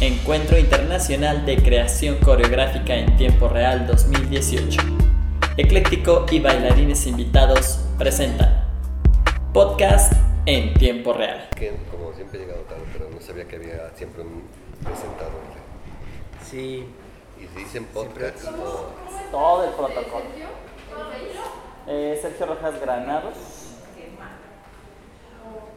Encuentro Internacional de Creación Coreográfica en Tiempo Real 2018. Ecléctico y bailarines invitados presentan Podcast en Tiempo Real. Que como siempre he llegado tarde, pero no sabía que había siempre un presentador. Sí. Y si dicen podcast, o Todo el protocolo. Eh, Sergio Rojas Granados.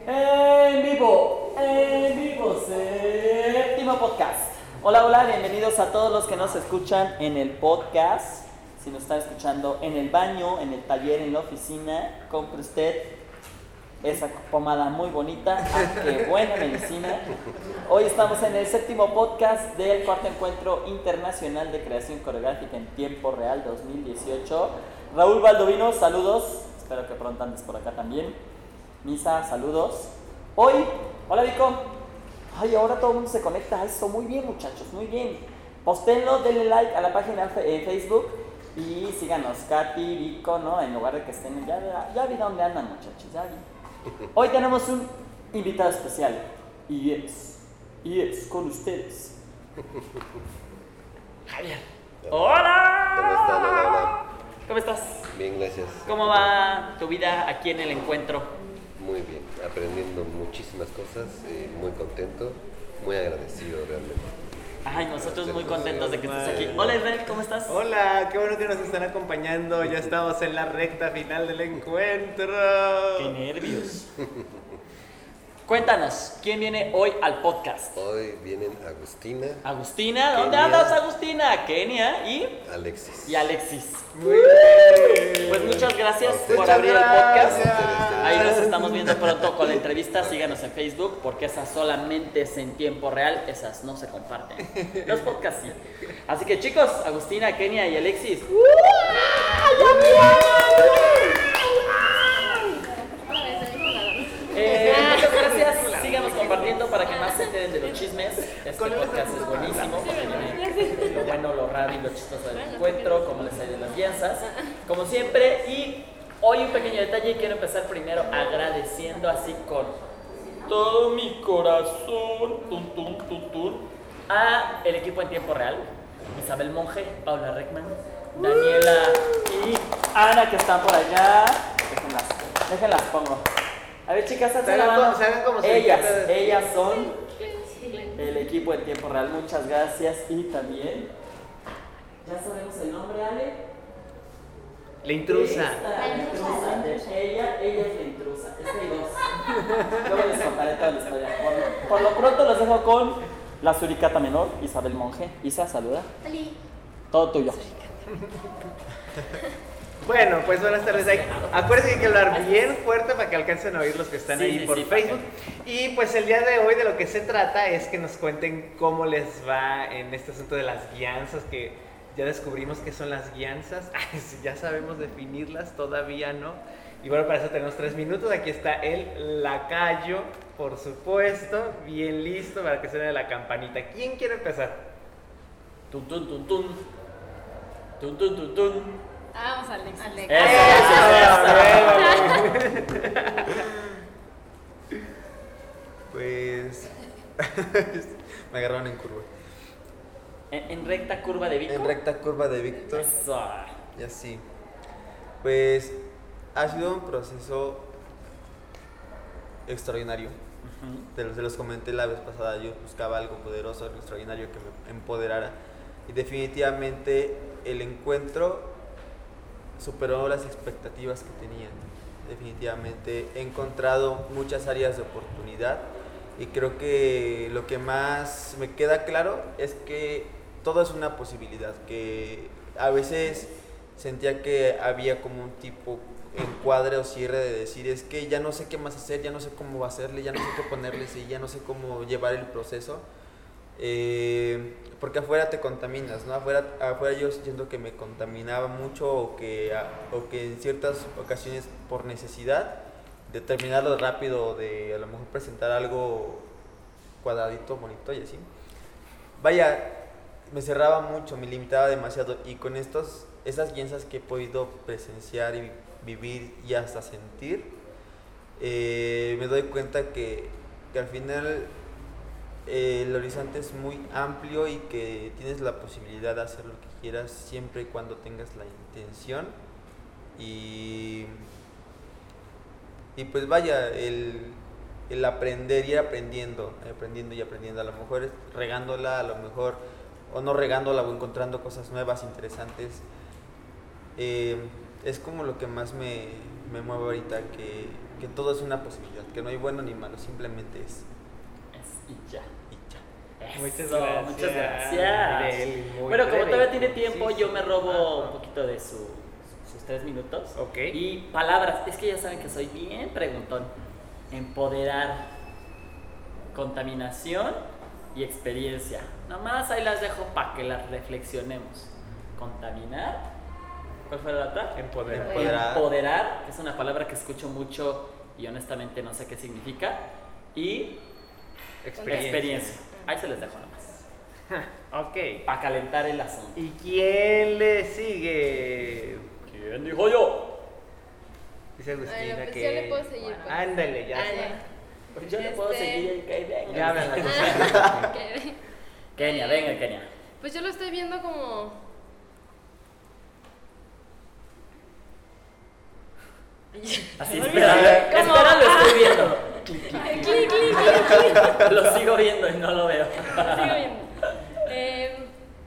En vivo, en vivo, séptimo podcast. Hola, hola, bienvenidos a todos los que nos escuchan en el podcast. Si nos están escuchando en el baño, en el taller, en la oficina, compre usted esa pomada muy bonita. Ah, qué buena medicina. Hoy estamos en el séptimo podcast del cuarto encuentro internacional de creación coreográfica en tiempo real 2018. Raúl Baldovino, saludos. Espero que pronto andes por acá también. Misa, saludos. Hoy, hola Vico. Ay, ahora todo el mundo se conecta a eso. Muy bien, muchachos, muy bien. Postenlo, denle like a la página en Facebook y síganos, Katy, Vico, ¿no? En lugar de que estén. Ya, ya vi dónde andan, muchachos, ya vi. Hoy tenemos un invitado especial y es, y es con ustedes. Javier. ¡Hola! ¿Cómo están? Hola, hola. ¿Cómo estás? Bien, gracias. ¿Cómo va tu vida aquí en el encuentro? Muy bien, aprendiendo muchísimas cosas, eh, muy contento, muy agradecido realmente. Ay, nosotros muy contentos de que estés aquí. Hola Israel, ¿cómo estás? Hola, qué bueno que nos están acompañando. Ya estamos en la recta final del encuentro. Qué nervios. Cuéntanos, ¿quién viene hoy al podcast? Hoy vienen Agustina, Agustina, ¿dónde andas Agustina? Kenia y, Alexis. y Alexis. Muy bien. Pues muchas gracias por Muchas abrir el podcast. Ahí nos estamos viendo pronto con la entrevista. Síganos en Facebook porque esas solamente es en tiempo real, esas no se comparten. Los podcasts sí. Así que chicos, Agustina, Kenia y Alexis. Eh, gracias. Síganos compartiendo para que más se enteren de los chismes. Este podcast es buenísimo porque lo bueno, lo raro y lo chistoso del encuentro, cómo les salen las alianzas, como siempre. Y hoy un pequeño detalle quiero empezar primero agradeciendo así con todo mi corazón, tun, tun, tun, tun, a el equipo en tiempo real. Isabel Monge, Paula Reckman, Daniela y Ana que están por allá. Déjenlas, déjenlas pongo. A ver chicas, Se la mano. como- Ellas, ellas son el equipo en tiempo real. Muchas gracias y también ya sabemos el nombre, Ale. La intrusa. Esta, la intrusa. de Ella, ella es la intrusa. Es que hay dos. Luego les contaré toda la historia. Por lo, por lo pronto los dejo con la suricata menor, Isabel Monge. Isa, saluda. Todo tuyo. Bueno, pues buenas tardes. Acuérdense que hay que hablar bien fuerte para que alcancen a oír los que están Sí, ahí sí, por sí, Facebook. Y pues el día de hoy de lo que se trata es que nos cuenten cómo les va en este asunto de las guianzas, que ya descubrimos que son las guianzas. Ya sabemos definirlas, todavía no. Y bueno, para eso tenemos tres minutos. Aquí está el lacayo, por supuesto, bien listo para que suene la campanita. ¿Quién quiere empezar? Tun, tun, tun, tun. Tun, tun, tun, tun. Ah, vamos Alex. Eso, eso, eso. Pues. me agarraron en curva. En, en recta curva de Vico. En recta curva de Víctor. Eso. Y así. Pues. Ha sido un proceso. extraordinario. De los, de los comenté la vez pasada. Yo buscaba algo poderoso, algo extraordinario que me empoderara. Y definitivamente el encuentro superó las expectativas que tenía. Definitivamente he encontrado muchas áreas de oportunidad y creo que lo que más me queda claro es que todo es una posibilidad, que a veces sentía que había como un tipo encuadre o cierre de decir es que ya no sé qué más hacer, ya no sé cómo hacerle, ya no sé qué ponerle, ya no sé cómo llevar el proceso. Eh, porque afuera te contaminas, ¿no? Afuera, afuera yo siento que me contaminaba mucho o que, o que en ciertas ocasiones por necesidad de terminarlo rápido, de a lo mejor presentar algo cuadradito, bonito y así. Vaya, me cerraba mucho, me limitaba demasiado y con estos, esas guianzas que he podido presenciar y vivir y hasta sentir, eh, me doy cuenta que, que al final eh, el horizonte es muy amplio y que tienes la posibilidad de hacer lo que quieras siempre y cuando tengas la intención. Y, y pues vaya, el, el aprender, ir aprendiendo, aprendiendo y aprendiendo. A lo mejor regándola, a lo mejor, o no regándola, o encontrando cosas nuevas, interesantes. Eh, es como lo que más me, me mueve ahorita, que, que todo es una posibilidad, que no hay bueno ni malo, simplemente es. Es- y ya. Eso, Muchas gracias. Muchas gracias. Bueno, como todavía tiene tiempo, Sí, yo me robo un poquito de su- sus tres minutos. Ok. Y palabras. Es que ya saben que soy bien preguntón. Empoderar, contaminación y experiencia. Nomás ahí las dejo para que las reflexionemos. Contaminar. ¿Cuál fue la otra? Empoderar. Empoderar. Empoderar, que es una palabra que escucho mucho y honestamente no sé qué significa. Y Experiencia. experiencia. Ahí se les dejo nomás. Ok. Para calentar el asunto. ¿Y quién le sigue? ¿Quién dijo yo? Dice Agustina Bueno, pues que. yo le puedo seguir, pues. Ándale, ya. Ah, está. ya. Pues yo le puedo Este- seguir el que venga. Ya hablan la Ah. Kenia, venga, Kenia. Pues yo lo estoy viendo como. Así, Me espera, olvidé. Como- lo viendo. Clic, clic, clic, clic. Lo sigo viendo y no lo veo. Sigo viendo. Eh,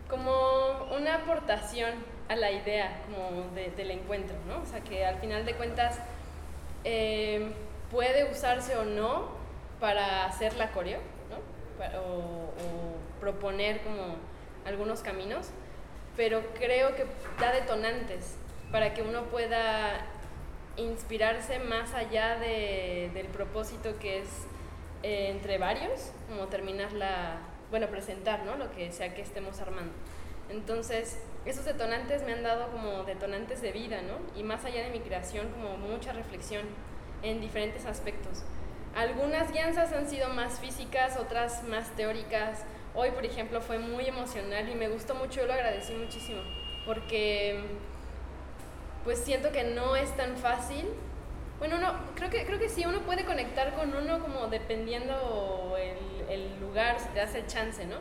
como una aportación a la idea como de- del encuentro, ¿no? O sea, que al final de cuentas eh, puede usarse o no para hacer la coreo, ¿no? O, o proponer como algunos caminos, pero creo que da detonantes para que uno pueda inspirarse más allá de- del propósito que es eh, entre varios, como terminar la, bueno, presentar, ¿no? Lo que sea que estemos armando. Entonces, esos detonantes me han dado como detonantes de vida, ¿no? Y más allá de mi creación, como mucha reflexión en diferentes aspectos. Algunas guianzas han sido más físicas, otras más teóricas. Hoy, por ejemplo, fue muy emocional y me gustó mucho, yo lo agradecí muchísimo, porque pues siento que no es tan fácil. Bueno, no, creo que, creo que sí, uno puede conectar con uno como dependiendo el, el lugar, si te das el chance, ¿no?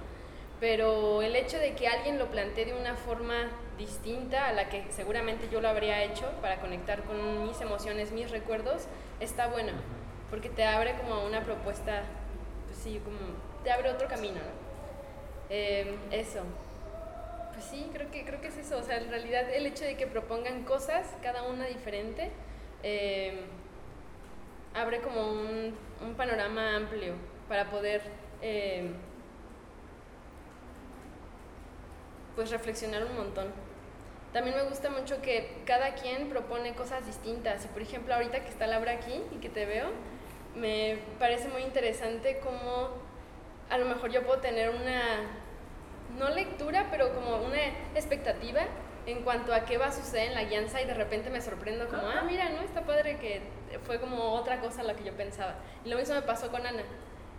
Pero el hecho de que alguien lo plantee de una forma distinta a la que seguramente yo lo habría hecho para conectar con mis emociones, mis recuerdos, está bueno, porque te abre como una propuesta, pues sí, como te abre otro camino, ¿no? Eh, eso. Pues sí, creo que, creo que es eso. O sea, en realidad el hecho de que propongan cosas, cada una diferente, eh, abre como un, panorama amplio para poder eh, pues reflexionar un montón. También me gusta mucho que cada quien propone cosas distintas. Y por ejemplo, ahorita que está Laura aquí y que te veo, me parece muy interesante cómo a lo mejor yo puedo tener una, no lectura, pero como una expectativa en cuanto a qué va a suceder en la guianza y de repente me sorprendo como, ah, mira, ¿no? Está padre que fue como otra cosa a la que yo pensaba. Y lo mismo me pasó con Ana,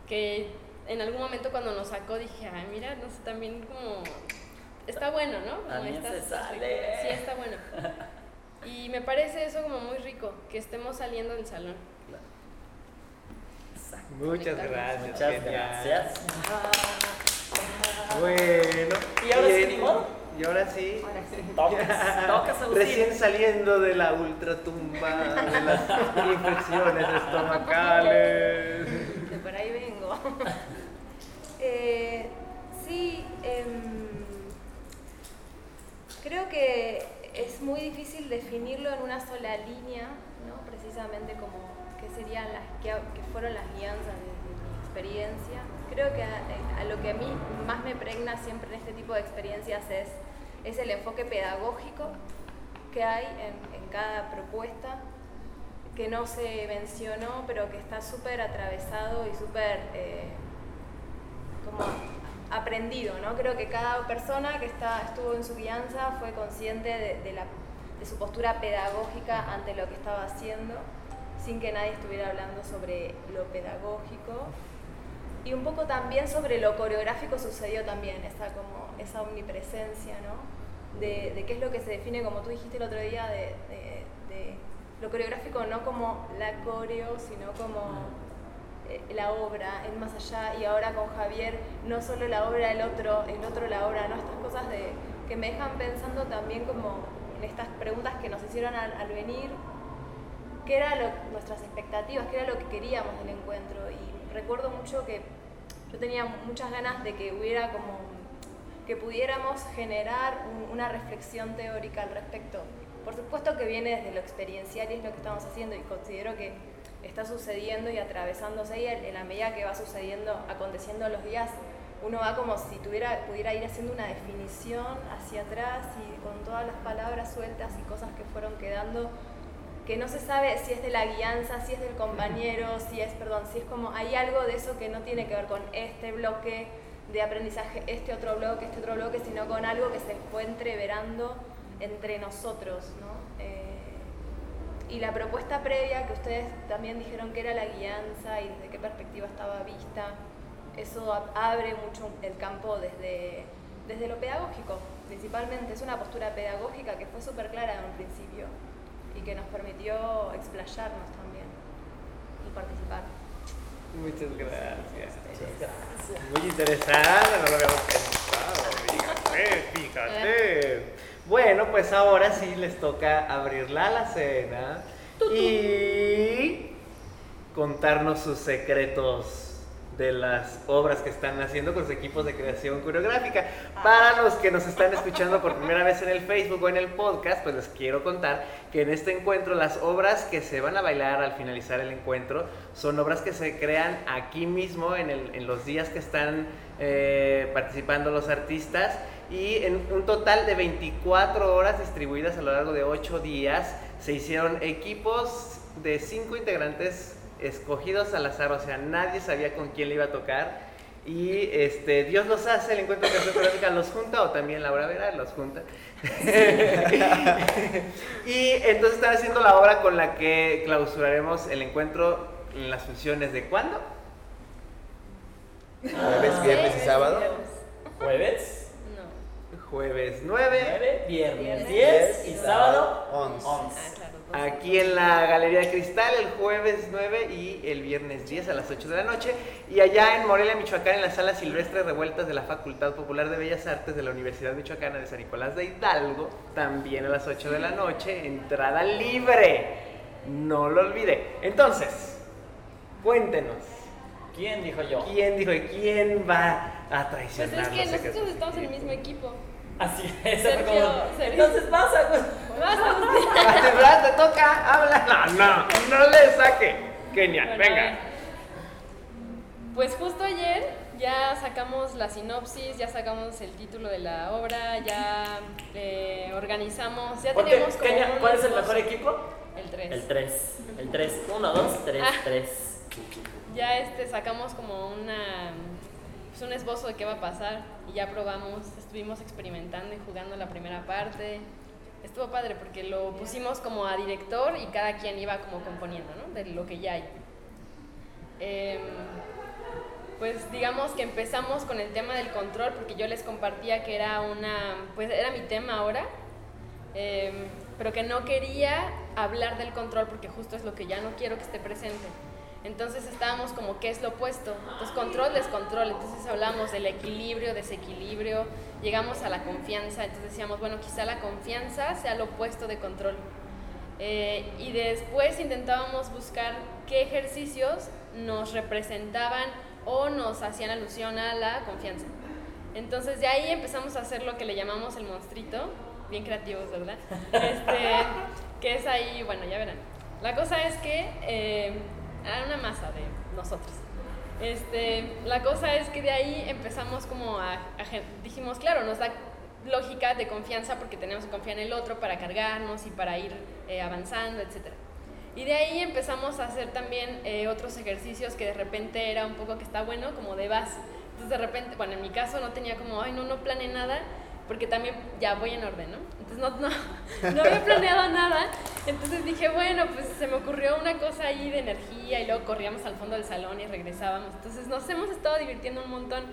que en algún momento cuando nos sacó dije, ay, mira, no sé, también como, está bueno, ¿no? Como estas se sale. Sí, está bueno. Y me parece eso como muy rico, que estemos saliendo del salón. Muchas gracias. Muchas gracias. Bueno. Y ahora sí, bien. modo. Y ahora sí. Tocas, tocas, Agustín. Recién saliendo de la ultratumba de las infecciones estomacales. De por ahí vengo. Eh, sí, em, creo que es muy difícil definirlo en una sola línea, ¿no? Precisamente como que serían las que, que fueron las guianzas de, de mi experiencia. Creo que a, a lo que a mí más me pregna siempre en este tipo de experiencias es, es el enfoque pedagógico que hay en, en cada propuesta que no se mencionó, pero que está súper atravesado y súper eh, como aprendido, ¿no? Creo que cada persona que está, estuvo en su guianza fue consciente de, de la, de su postura pedagógica ante lo que estaba haciendo, sin que nadie estuviera hablando sobre lo pedagógico. Y un poco también sobre lo coreográfico sucedió también, esa, como, esa omnipresencia, ¿no? De, qué es lo que se define, como tú dijiste el otro día, de, de- de lo coreográfico no como la coreo, sino como eh, la obra, el más allá, y ahora con Javier, no solo la obra, el otro, el otro la obra, ¿no? Estas cosas de, que me dejan pensando también como en estas preguntas que nos hicieron al venir, qué eran nuestras expectativas, qué era lo que queríamos del encuentro. Y recuerdo mucho que yo tenía muchas ganas de que hubiera como que pudiéramos generar un- una reflexión teórica al respecto. Por supuesto que viene desde lo experiencial y es lo que estamos haciendo y considero que está sucediendo y atravesándose y en la medida que va sucediendo, aconteciendo los días, uno va como si tuviera, pudiera ir haciendo una definición hacia atrás y con todas las palabras sueltas y cosas que fueron quedando que no se sabe si es de la guianza, si es del compañero, si es, perdón, si es como, hay algo de eso que no tiene que ver con este bloque de aprendizaje, este otro bloque, este otro bloque, sino con algo que se fue entreverando entre nosotros, ¿no? Eh, y la propuesta previa que ustedes también dijeron que era la guianza y desde qué perspectiva estaba vista, eso ab- abre mucho el campo desde, desde lo pedagógico, principalmente. Es una postura pedagógica que fue súper clara en un principio y que nos permitió explayarnos también y participar. Muchas gracias. Muy interesante, no lo habíamos pensado. Fíjate, fíjate. Bueno, pues ahora sí les toca abrir la alacena y contarnos sus secretos de las obras que están haciendo con sus equipos de creación coreográfica. Para los que nos están escuchando por primera vez en el Facebook o en el podcast, pues les quiero contar que en este encuentro las obras que se van a bailar al finalizar el encuentro son obras que se crean aquí mismo en, el- en los días que están eh, participando los artistas y en un total de 24 horas distribuidas a lo largo de 8 días se hicieron equipos de 5 integrantes escogidos al azar, o sea, nadie sabía con quién le iba a tocar. Y este, Dios los hace, el encuentro de creación coreográfica los junta, o también Laura Vera los junta. y entonces están haciendo la obra con la que clausuraremos el encuentro en las funciones de cuándo? Jueves, viernes y sábado. Jueves, No. Jueves 9, 9, viernes Viernes 10 y sábado Once. 11. Aquí en la Galería de Cristal, el jueves 9 y el viernes 10 a las 8 de la noche. Y allá en Morelia, Michoacán, en la Sala Silvestre Revueltas de la Facultad Popular de Bellas Artes de la Universidad Michoacana de San Nicolás de Hidalgo, también a las 8 de la noche, entrada libre. No lo olvide. Entonces, cuéntenos. ¿Quién dijo yo? ¿Quién dijo y quién va a Pues traicionar es que nosotros estamos en el mismo equipo. Así es. Sergio, como, Sergio. Entonces. Vas a de verdad, te toca, habla. No, no, no le saque. Genial, Bueno, a venga. Pues justo ayer ya sacamos la sinopsis, ya sacamos el título de la obra, ya eh, organizamos, ya Porque, tenemos como Kenia, ¿Cuál es el esbozo. mejor equipo? El 3. El 3. El 3. 1, 2, 3, Ah. 3. Ya este, sacamos como una, pues un esbozo de qué va a pasar y ya probamos, estuvimos experimentando y jugando la primera parte. Estuvo padre porque lo pusimos como a director y cada quien iba como componiendo, ¿no? De lo que ya hay. Em, pues digamos que empezamos con el tema del control porque yo les compartía que era una, pues era mi tema ahora, em, pero que no quería hablar del control porque justo es lo que ya no quiero que esté presente. Entonces estábamos como, ¿qué es lo opuesto? Entonces control, descontrol. Entonces hablamos del equilibrio, desequilibrio, llegamos a la confianza. Entonces decíamos, bueno, quizá la confianza sea lo opuesto de control. Eh, y después intentábamos buscar qué ejercicios nos representaban o nos hacían alusión a la confianza. Entonces de ahí empezamos a hacer lo que le llamamos el monstruito, bien creativos, ¿verdad? Este, que es ahí, bueno, ya verán. La cosa es que eh, era una masa de nosotros. Este, la cosa es que de ahí empezamos como a, a dijimos, claro, nos da lógica de confianza porque tenemos que confiar en el otro para cargarnos y para ir eh, avanzando, etc. Y de ahí empezamos a hacer también eh, otros ejercicios que de repente era un poco que está bueno, como de base. Entonces de repente, bueno, en mi caso no tenía como, ay, no, no planeé nada, porque también ya voy en orden, ¿no? Entonces no, no, no había planeado nada. Entonces dije, bueno, pues se me ocurrió una cosa ahí de energía y luego corríamos al fondo del salón y regresábamos. Entonces nos hemos estado divirtiendo un montón.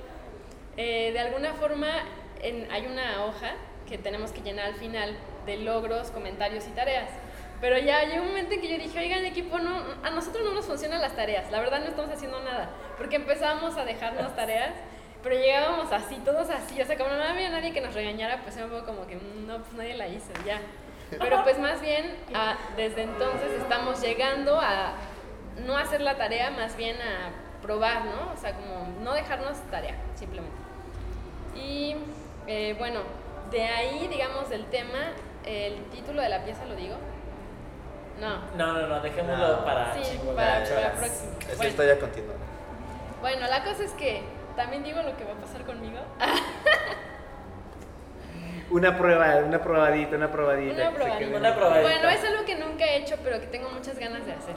Eh, de alguna forma en- hay una hoja que tenemos que llenar al final de logros, comentarios y tareas. Pero ya llegó un momento en que yo dije, oigan, equipo, no, a nosotros no nos funcionan las tareas. La verdad no estamos haciendo nada. Porque empezábamos a dejarnos tareas, pero llegábamos así, todos así. O sea, como no había nadie que nos regañara, pues era un poco como que, "Mm, no, pues nadie la hizo, ya. Pero pues más bien, a- desde entonces estamos llegando a no hacer la tarea, más bien a probar, ¿no? O sea, como no dejarnos tarea, simplemente. Y eh, bueno, de ahí, digamos, del tema, el título de la pieza lo digo. No. No, no, no, dejémoslo No. para Sí, para, ya, para la ya. próxima. Esa Bueno, historia continúa. bueno, la cosa es que también digo lo que va a pasar conmigo. Una prueba, una probadita, una probadita. Una probadita. Una probadita. Bueno, es algo que nunca he hecho, pero que tengo muchas ganas de hacer.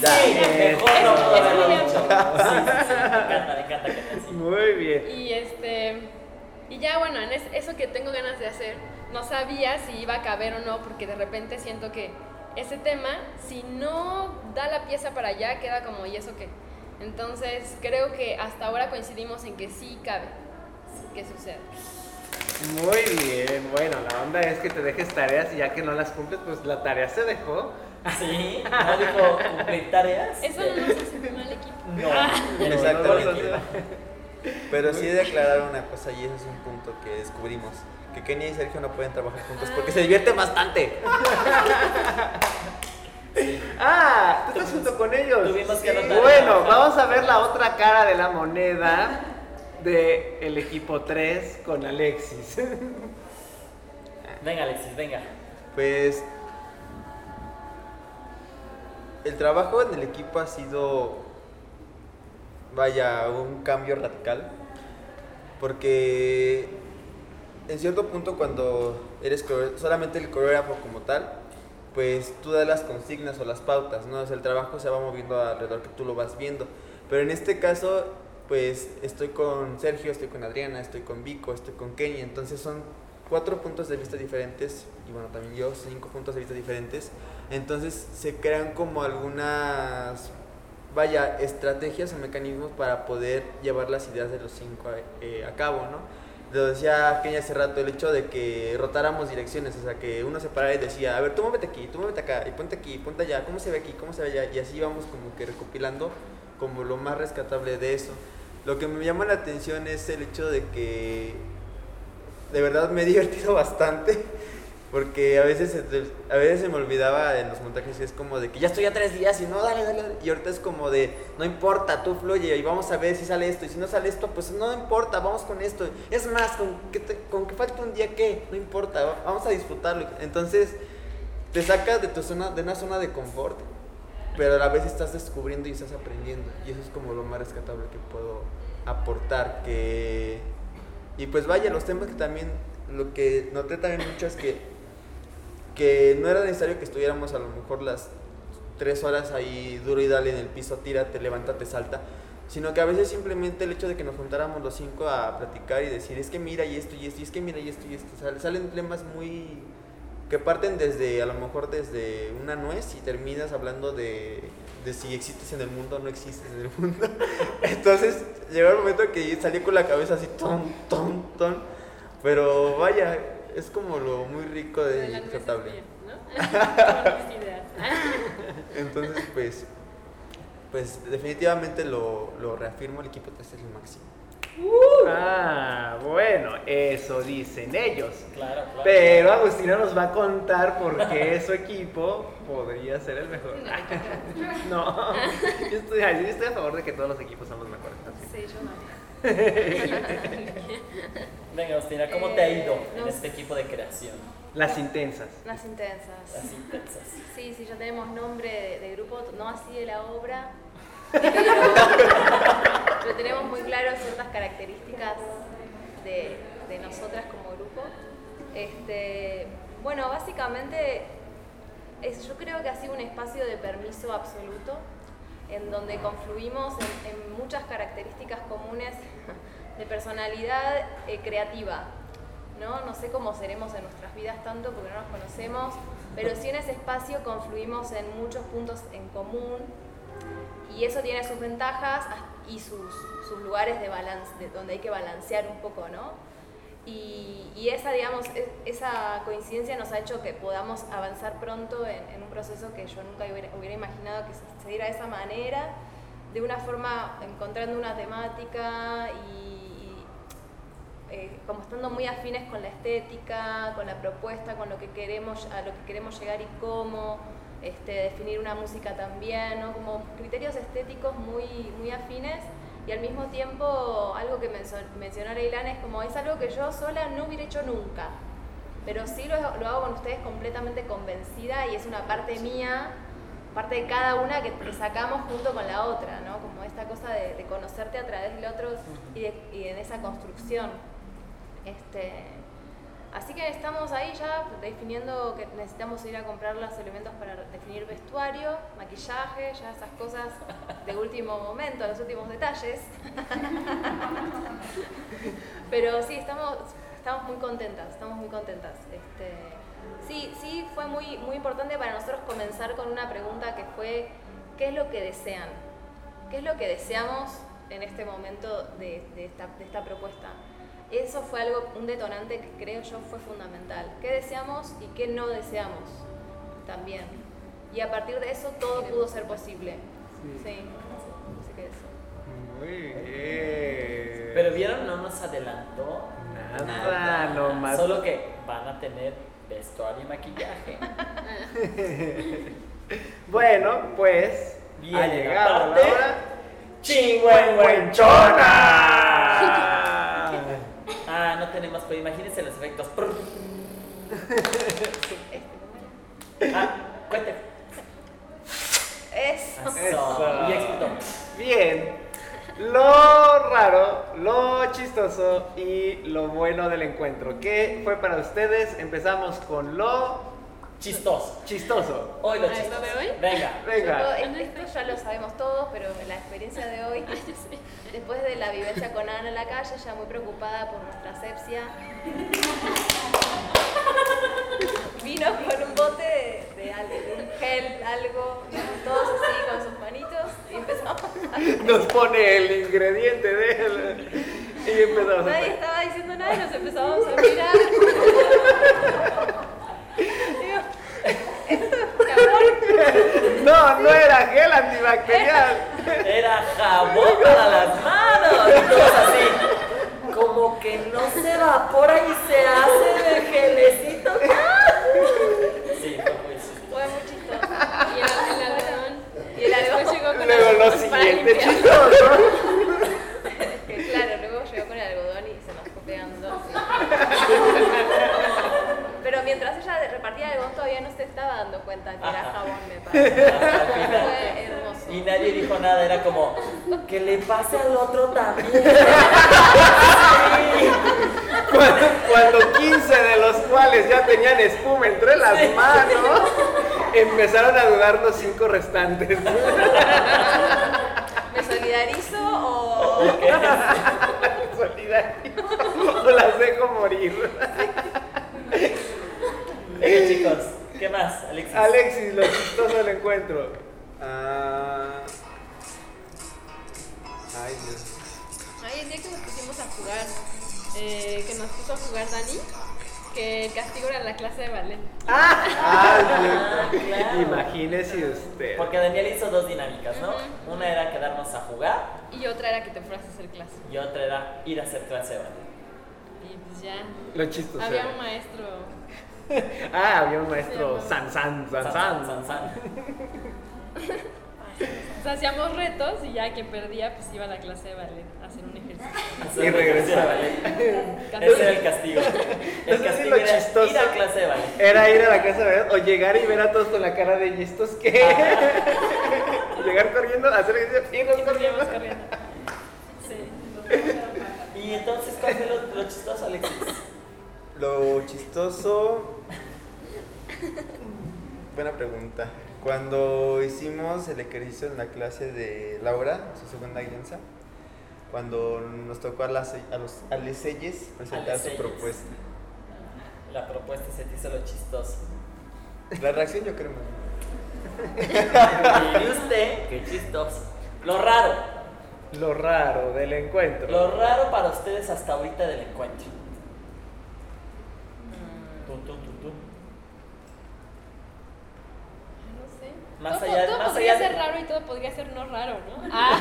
Ya. Sí, mejor no me encanta, me encanta que. Muy bien. Y este y ya bueno, en es- eso que tengo ganas de hacer, no sabía si iba a caber o no, porque de repente siento que ese tema, si no da la pieza para allá, queda como, ¿y eso qué? Entonces creo que hasta ahora coincidimos en que sí cabe que suceda. Muy bien. Bueno, la onda es que te dejes tareas y ya que no las cumples, pues la tarea se dejó. Sí, no dijo cumplir tareas. Eso no nos hace mal equipo. No, Exactamente. Pero sí he de aclarar una cosa y ese es un punto que descubrimos. Que Kenia y Sergio no pueden trabajar juntos porque se divierten bastante. Ah, tú estás junto con ellos. Tuvimos que anotar. Bueno, vamos a ver la otra cara de la moneda del el equipo 3 con Alexis. Venga, Alexis, venga. Pues el trabajo en el equipo ha sido, vaya, un cambio radical. Porque en cierto punto cuando eres solamente el coreógrafo como tal, pues tú das las consignas o las pautas, ¿no? O el trabajo se va moviendo alrededor que tú lo vas viendo. Pero en este caso, pues estoy con Sergio, estoy con Adriana, estoy con Vico, estoy con Kenny, entonces son cuatro puntos de vista diferentes, y bueno, también yo, cinco puntos de vista diferentes. Entonces se crean como algunas, vaya, estrategias o mecanismos para poder llevar las ideas de los cinco eh, a cabo, ¿no? Lo decía Kenia hace rato, el hecho de que rotáramos direcciones, o sea, que uno se parara y decía, a ver, tú muévete aquí, tú muévete acá, y ponte aquí, ponte allá, ¿cómo se ve aquí, cómo se ve allá? Y así vamos como que recopilando como lo más rescatable de eso. Lo que me llama la atención es el hecho de que de verdad me he divertido bastante porque a veces a veces se me olvidaba en los montajes y es como de que ya estoy a tres días y no dale dale dale. y ahorita es como de no importa tú fluye y vamos a ver si sale esto. Y si no sale esto pues no importa vamos con esto. Es más con que te- con que falte un día qué no importa va- vamos a disfrutarlo. Entonces te saca de tu zona de una zona de confort pero a la vez estás descubriendo y estás aprendiendo. Y eso es como lo más rescatable que puedo aportar que y pues vaya los temas que también lo que noté también mucho es que que no era necesario que estuviéramos a lo mejor las tres horas ahí duro y dale en el piso tírate levántate salta sino que a veces simplemente el hecho de que nos juntáramos los cinco a platicar y decir es que mira y esto y esto y es que mira y esto y esto sal- salen temas muy que parten desde, a lo mejor desde una nuez y terminas hablando de, de si existes en el mundo o no existes en el mundo. Entonces llegó el momento que salí con la cabeza así, ton, ton, ton. Pero vaya, es como lo muy rico de La nuez es disfrutable. bien, ¿no? Entonces, pues, pues definitivamente lo, lo reafirmo, el equipo 3 es el máximo. Ah, bueno, eso dicen ellos. Claro, claro. Pero Agustina nos va a contar por qué su equipo podría ser el mejor. No, yo estoy, yo estoy a favor de que todos los equipos son los mejores. Sí, yo no. Venga, Agustina, ¿cómo te ha ido Eh, en no este equipo de creación? Las intensas. Las intensas. Las intensas. Sí, sí, ya tenemos nombre de, de grupo, no así de la obra, pero, pero tenemos muy claro ciertas características de, de nosotras como grupo. Este, bueno, básicamente es- yo creo que ha sido un espacio de permiso absoluto en donde confluimos en, en muchas características comunes de personalidad eh, creativa. ¿no? no sé cómo seremos en nuestras vidas tanto porque no nos conocemos, pero sí en ese espacio confluimos en muchos puntos en común y eso tiene sus ventajas y sus, sus lugares de balance, de donde hay que balancear un poco, ¿no? Y, esa, digamos, esa coincidencia nos ha hecho que podamos avanzar pronto en, un proceso que yo nunca hubiera, imaginado que se, se diera de esa manera, de una forma encontrando una temática y, y, eh, como estando muy afines con la estética, con la propuesta, con lo que queremos, a lo que queremos llegar y cómo, este, definir una música también, ¿no? como criterios estéticos muy, muy afines y al mismo tiempo algo que mencionó Leilán es como es algo que yo sola no hubiera hecho nunca, pero sí lo, lo hago con ustedes completamente convencida y es una parte mía, parte de cada una que, que sacamos junto con la otra, ¿no? como esta cosa de, de conocerte a través del otro y, de, y en esa construcción. Este, así que estamos ahí ya definiendo que necesitamos ir a comprar los elementos para definir vestuario, maquillaje, ya esas cosas de último momento, los últimos detalles. Pero sí, estamos, estamos muy contentas, estamos muy contentas. Este, sí, sí fue muy, muy importante para nosotros comenzar con una pregunta que fue, ¿qué es lo que desean? ¿Qué es lo que deseamos en este momento de, de esta, de esta propuesta? Eso fue algo, un detonante que creo yo fue fundamental. ¿Qué deseamos y qué no deseamos también? Y a partir de eso todo pudo ser posible. Sí, así que eso. Muy bien. Pero vieron, no nos adelantó Nada, nomás. Solo que van a tener vestuario y maquillaje. Bueno, pues ha Viene la llegado la hora chingüengüenchona. Ah, no tenemos, pero imagínense los efectos. Ah, cuente. Eso. Eso. Eso. Y explotó. Bien. Lo raro, lo chistoso y lo bueno del encuentro. ¿Qué fue para ustedes? Empezamos con lo Chistoso. chistoso. Hoy lo Ah, ¿esto chistoso. de hoy? Venga. Venga. Todo esto ya lo sabemos todos, pero la experiencia de hoy, después de la vivencia con Ana en la calle, ya muy preocupada por nuestra asepsia, vino con un bote de, de un gel, algo, todos así con sus manitos, y empezamos a... Nos pone el ingrediente de él. Y empezamos a Nadie estaba diciendo nada y nos empezamos a mirar. No, no era gel antibacterial. Era jabón para las manos. Todos así. Como que no se evapora y se hace de gelecito fue muy chistoso. fue muy chistoso. Y el, el algodón. Y el Después algodón. llegó con Luego lo algodón para siguiente limpiar. chistoso. Que claro, luego llegó con el algodón y se nos fue pegando así. Pero mientras ella repartía el algodón todavía no se estaba dando cuenta que era Ajá. jabón, me parece. Hasta el final. Fue hermoso. Y nadie dijo nada, era como, que le pase al otro también. Sí. Cuando, cuando 15 de los cuales ya tenían espuma entre las manos, empezaron a dudar los 5 restantes. ¿Me solidarizo o.? Solidarizo. O las dejo morir. Venga, chicos, ¿qué más, Alexis? Alexis, lo chistoso del encuentro. Ah. Jugar, eh, que nos puso a jugar Dani, que el castigo era la clase de ballet. Ah, Ah, claro. Imagínese usted. Porque Daniel hizo dos dinámicas, ¿no? Una era quedarnos a jugar Y otra era que te fueras a hacer clase. y otra era ir a hacer clase de ballet. Y pues ya. Lo chistoso. Había un maestro. Ah, había un maestro. San, san, san, San, san. san, san. sea, hacíamos retos y ya quien perdía, pues iba a la clase de ballet a hacer un ejercicio. Y regresaba. ballet. Ese era el castigo. El si castigo lo era chistoso- ir a clase de ballet. Era ir a la casa ¿verdad? o llegar y ver a todos con la cara de ¿y estos qué? llegar corriendo, hacer ejercicio, irnos corriendo. íbamos corriendo. Sí. Y entonces, ¿cuál fue lo, lo chistoso, Alexis? Lo chistoso. Buena pregunta. Cuando hicimos el ejercicio en la clase de Laura, su segunda guianza, cuando nos tocó a, las, a los aleseyes presentar su propuesta. La propuesta se te hizo lo chistoso. La reacción yo creo. Y usted, qué chistoso. Lo raro. Lo raro del encuentro. Lo raro para ustedes hasta ahorita del encuentro. Tum, tum, tum. No sé. Más todo allá- todo más podría allá de- ser raro y todo podría ser no raro, ¿no? Ah,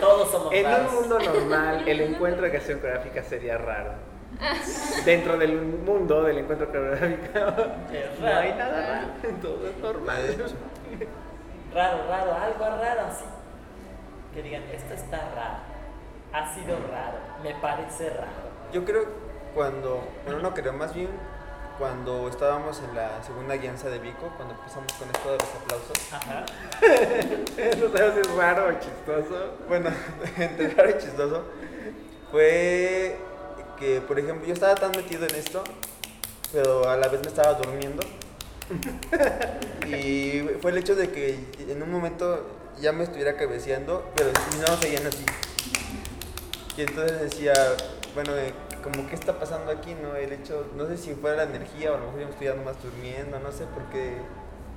Todos somos En raros. un mundo normal, el encuentro de creación coreográfica sería raro. Dentro del mundo del encuentro coreográfico, no hay raro. nada raro, todo es normal. Raro, raro, algo raro así. Que digan, esto está raro. Ha sido raro. Me parece raro. Yo creo cuando, bueno, no creo, más bien cuando estábamos en la segunda guianza de Vico, cuando empezamos con esto de los aplausos. Ajá. Eso si es raro o chistoso. Bueno, entre raro y chistoso, fue que, por ejemplo, yo estaba tan metido en esto, pero a la vez me estaba durmiendo. Y fue el hecho de que en un momento ya me estuviera cabeceando, pero mis manos seguían así. Y entonces decía, bueno, eh, como qué está pasando aquí, ¿no? El hecho, no sé si fuera la energía o a lo mejor yo me estoy dando más durmiendo, no sé, porque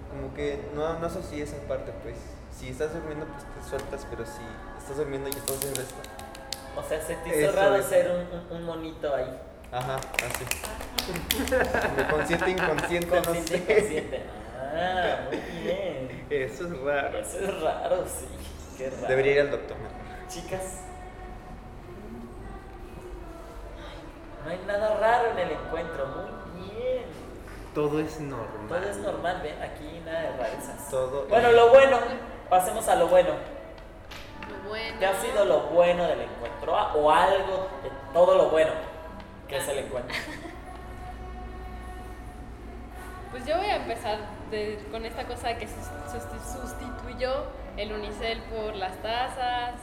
como que no, no asocié esa parte, pues. Si estás durmiendo, pues te sueltas, pero si estás durmiendo y estás haciendo esto. O sea, se te hizo Eso raro es. ser un, un- un monito ahí. Ajá, así. Me consciente, inconsciente, no Consciente, sé. inconsciente. Ah, muy bien. Eso es raro. Eso es raro, sí. Qué raro. Debería ir al doctor. Chicas. No hay nada raro en el encuentro. Muy bien. Todo es normal. Todo es normal, ven, aquí nada de rarezas. Todo. Bueno, lo bueno. Pasemos a lo bueno. lo bueno. ¿Qué ha sido lo bueno del encuentro? Ah, O algo de todo lo bueno que es el encuentro. Pues yo voy a empezar de- con esta cosa que sus- susti- sustituyó el unicel por las tazas,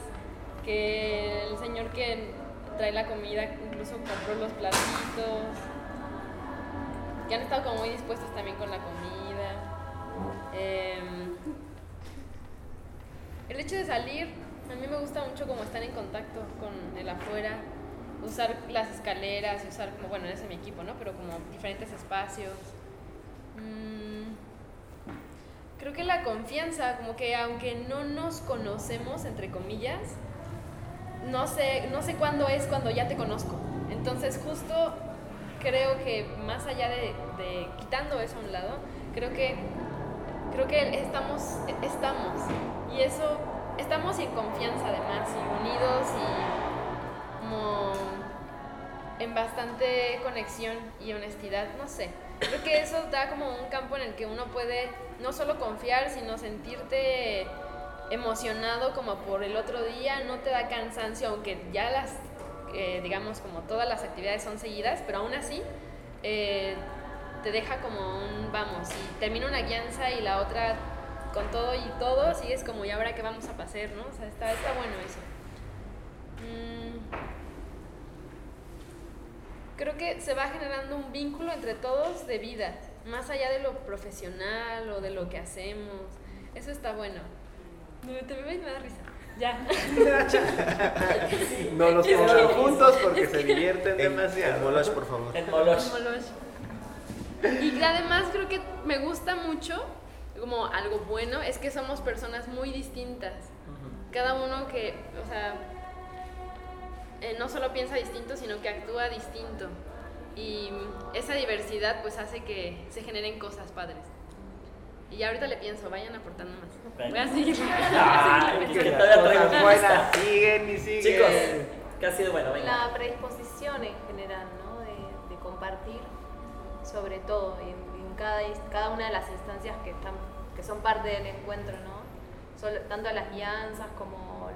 que el señor que trae la comida incluso compró los platitos, que han estado como muy dispuestos también con la comida. Em, el hecho de salir, a mí me gusta mucho como estar en contacto con el afuera, usar las escaleras, usar como, bueno, ese es mi equipo, ¿no? Pero como diferentes espacios. Mm, creo que la confianza, como que aunque no nos conocemos, entre comillas, no sé, no sé cuándo es cuando ya te conozco. Entonces justo creo que más allá de, quitando eso a un lado, creo que creo que estamos, estamos. Y eso, estamos en confianza además, y unidos y como en bastante conexión y honestidad, no sé. Creo que eso da como un campo en el que uno puede no solo confiar, sino sentirte emocionado como por el otro día, no te da cansancio, aunque ya las, eh, digamos, como todas las actividades son seguidas, pero aún así eh, te deja como un, vamos, y termina una guianza y la otra con todo y todo, sigues como, ¿y ahora qué vamos a pasar, no? O sea, está, está bueno eso. Mm, creo que se va generando un vínculo entre todos de vida, más allá de lo profesional o de lo que hacemos. Eso está bueno. Y me da risa. Ya. No los pongan juntos porque se divierten En, demasiado. en Moloch, por favor. El moloch. Y además creo que me gusta mucho, como algo bueno, es que somos personas muy distintas. Cada uno que, o sea, eh, no solo piensa distinto, sino que actúa distinto. Y esa diversidad pues hace que se generen cosas padres. Y ahorita le pienso, vayan aportando más. Voy a seguir. Que todavía traigo buenas siguen y siguen. Chicos, ¿qué ha sido bueno? Venga. La predisposición en general, ¿no? De, de compartir sobre todo y en, en cada, cada una de las instancias que, están, que son parte del encuentro, ¿no? Solo- tanto las guianzas como,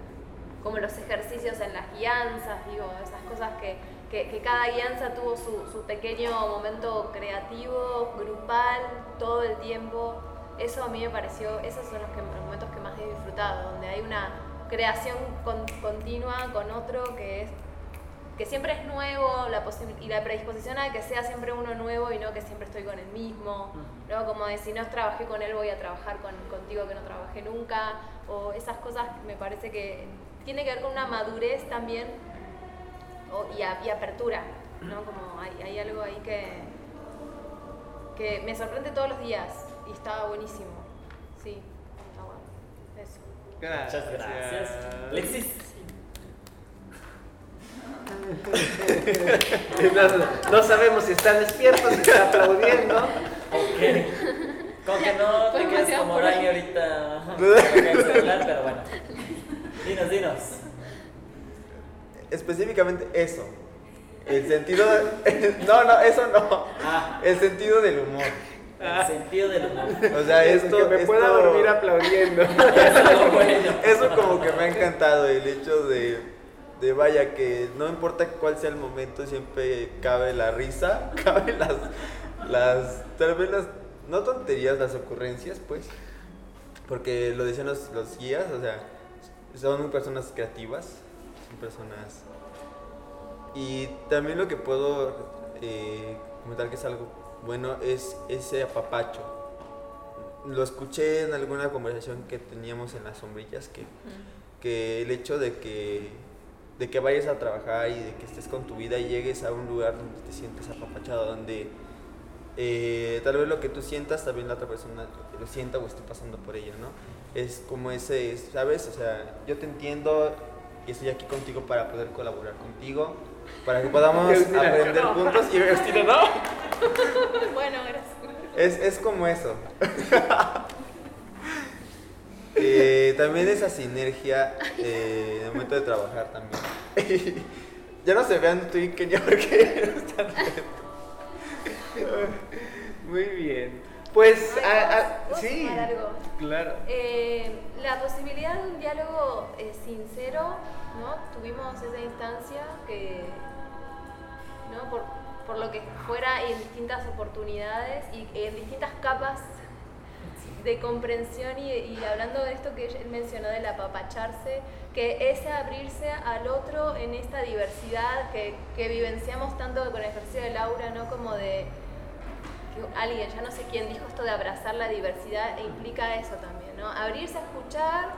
como los ejercicios en las guianzas, digo, esas cosas que, que, que cada guianza tuvo su, su pequeño momento creativo, grupal, todo el tiempo. Eso a mí me pareció, esos son los, que, los momentos que más he disfrutado, donde hay una creación con- continua con otro que es que siempre es nuevo la y la predisposición a que sea siempre uno nuevo y no que siempre estoy con el mismo, ¿no? Como de si no trabajé con él voy a trabajar con, contigo que no trabajé nunca, o esas cosas me parece que tiene que ver con una madurez también o- y, a- y apertura, ¿no? Como hay, hay algo ahí que, que me sorprende todos los días y está buenísimo, sí, está bueno, eso. Gracias. Muchas gracias. Alexis. no, no sabemos si están despiertos, si están aplaudiendo. Ok. Con que no te quedes como Dani ahorita el celular, pero bueno. Dinos, dinos. Específicamente eso. El sentido de... No, no, eso no. Ah, El sentido del humor. El sentido del humor. O sea, esto... que me pueda dormir aplaudiendo. Eso bueno. Eso como que me ha encantado, el hecho de, de vaya, que no importa cuál sea el momento, siempre cabe la risa, cabe las, las, tal vez las, no tonterías, las ocurrencias, pues, porque lo decían los, los guías, o sea, son personas creativas, son personas... Y también lo que puedo eh, comentar que es algo bueno es ese apapacho. Lo escuché en alguna conversación que teníamos en las sombrillas, que, que el hecho de que, de que vayas a trabajar y de que estés con tu vida y llegues a un lugar donde te sientes apapachado, donde eh, tal vez lo que tú sientas, también la otra persona lo sienta o esté pasando por ella, ¿no? Es como ese, ¿sabes? O sea, yo te entiendo y estoy aquí contigo para poder colaborar contigo, para que podamos Mira, aprender no. juntos y Agustina, no. Bueno, gracias. Es, es como eso. Eh, también esa sinergia eh, en el momento de trabajar también. ya no se vean tú y Kenia porque no están. Muy bien. Pues, Ay, ¿puedo sí. Claro. Eh, la posibilidad de un diálogo eh, sincero, ¿no? Tuvimos esa instancia que, ¿no? Por, por lo que fuera en distintas oportunidades y en distintas capas de comprensión y, y hablando de esto que él mencionó del apapacharse, que es abrirse al otro en esta diversidad que, que vivenciamos tanto con el ejercicio del aura, ¿no? Como de alguien, ya no sé quién, dijo esto de abrazar la diversidad e implica eso también, ¿no? Abrirse a escuchar,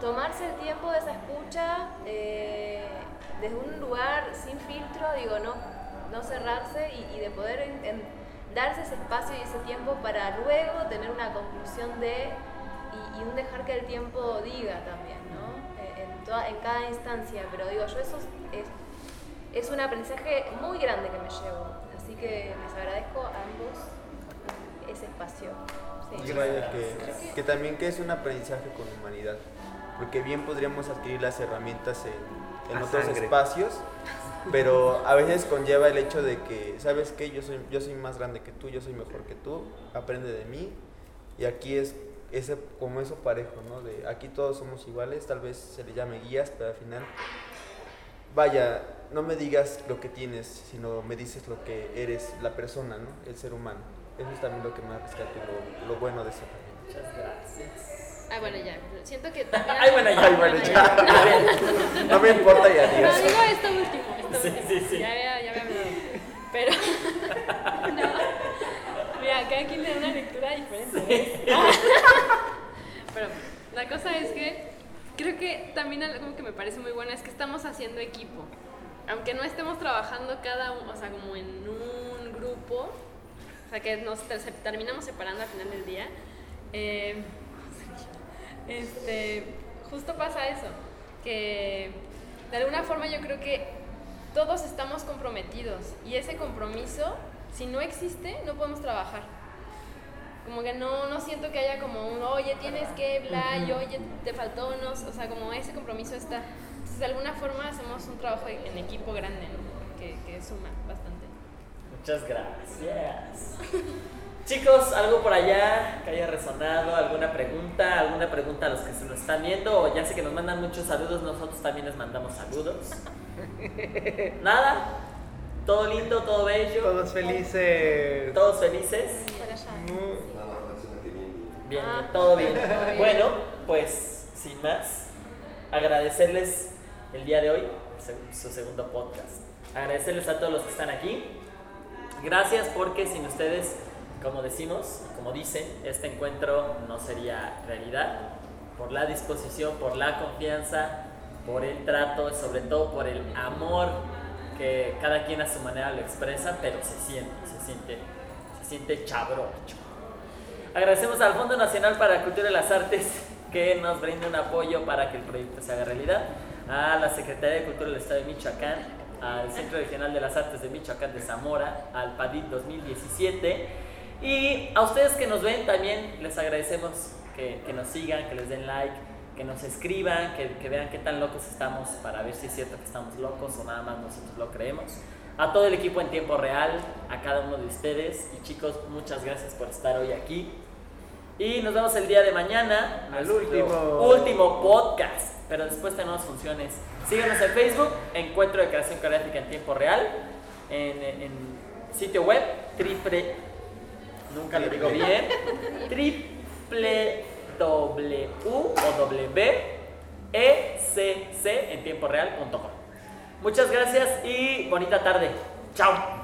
tomarse el tiempo de esa escucha eh, desde un lugar sin filtro, digo, no, no cerrarse y, de poder darse ese espacio y ese tiempo para luego tener una conclusión de y, un dejar que el tiempo diga también, ¿no? Eh, En, toda- en cada instancia, pero digo, yo eso es, es es un aprendizaje muy grande que me llevo. Que les agradezco a ambos ese espacio. Sí. Que, que también que es un aprendizaje con humanidad. Porque bien podríamos adquirir las herramientas en, otros sangre. espacios, pero a veces conlleva el hecho de que, ¿sabes qué? Yo soy, yo soy más grande que tú, yo soy mejor que tú, aprende de mí. Y aquí es ese, como eso parejo, ¿no? De aquí todos somos iguales, tal vez se le llame guías, pero al final, vaya, no me digas lo que tienes, sino me dices lo que eres, la persona, ¿no? El ser humano. Eso es también lo que más rescato y lo, lo bueno de eso también. Muchas gracias. Ay, bueno, ya. Siento que también. Ay, bueno, ya. Ay, bueno, ya. No me importa y adiós. No, digo esto último. Esto Sí, último. sí, sí. Ya, había- ya me hablado. Pero. no. Mira, cada quien le da una lectura diferente. Pero la cosa es que creo que también algo que me parece muy bueno es que estamos haciendo equipo. Aunque no estemos trabajando cada uno, o sea, como en un grupo, o sea, que nos ter- terminamos separando al final del día. eh, este, justo pasa eso, que de alguna forma yo creo que todos estamos comprometidos y ese compromiso, si no existe, no podemos trabajar. Como que no, no siento que haya como un, oye, tienes que, bla, y oye, te faltó unos, o sea, como ese compromiso está. Entonces, de alguna forma hacemos un trabajo en equipo grande, ¿no? que, que suma bastante. Muchas gracias. Chicos, algo por allá que haya resonado, alguna pregunta, alguna pregunta a los que se nos están viendo, o ya sé que nos mandan muchos saludos, nosotros también les mandamos saludos. Nada, todo lindo, todo bello, Todos felices. todos felices. Bien, Ah, todo bien. Bueno, pues sin más, agradecerles el día de hoy, su- su segundo podcast. Agradecerles a todos los que están aquí. Gracias porque sin ustedes, como decimos, como dicen, este encuentro no sería realidad. Por la disposición, por la confianza, por el trato, sobre todo por el amor que cada quien a su manera lo expresa, pero se siente, se siente, se siente chabrocho. Agradecemos al Fondo Nacional para la Cultura y las Artes que nos brinda un apoyo para que el proyecto se haga realidad, a la Secretaría de Cultura del Estado de Michoacán al Centro Regional de las Artes de Michoacán de Zamora, al PADIT 2017. Y a ustedes que nos ven también les agradecemos que, que nos sigan, que les den like, que nos escriban, que, que vean qué tan locos estamos para ver si es cierto que estamos locos o nada más nosotros lo creemos. A todo el equipo en tiempo real, a cada uno de ustedes y chicos, muchas gracias por estar hoy aquí. Y nos vemos el día de mañana, Al último. último podcast, pero después tenemos funciones. Síganos en Facebook, Encuentro de Creación Coreática en tiempo real, en, en sitio web, triple, nunca lo digo bien, triple w o w ecc en tiempo real.com. Muchas gracias y bonita tarde. Chao.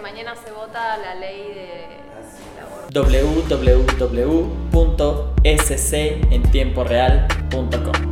Mañana se vota la ley de www.scentiemporeal.com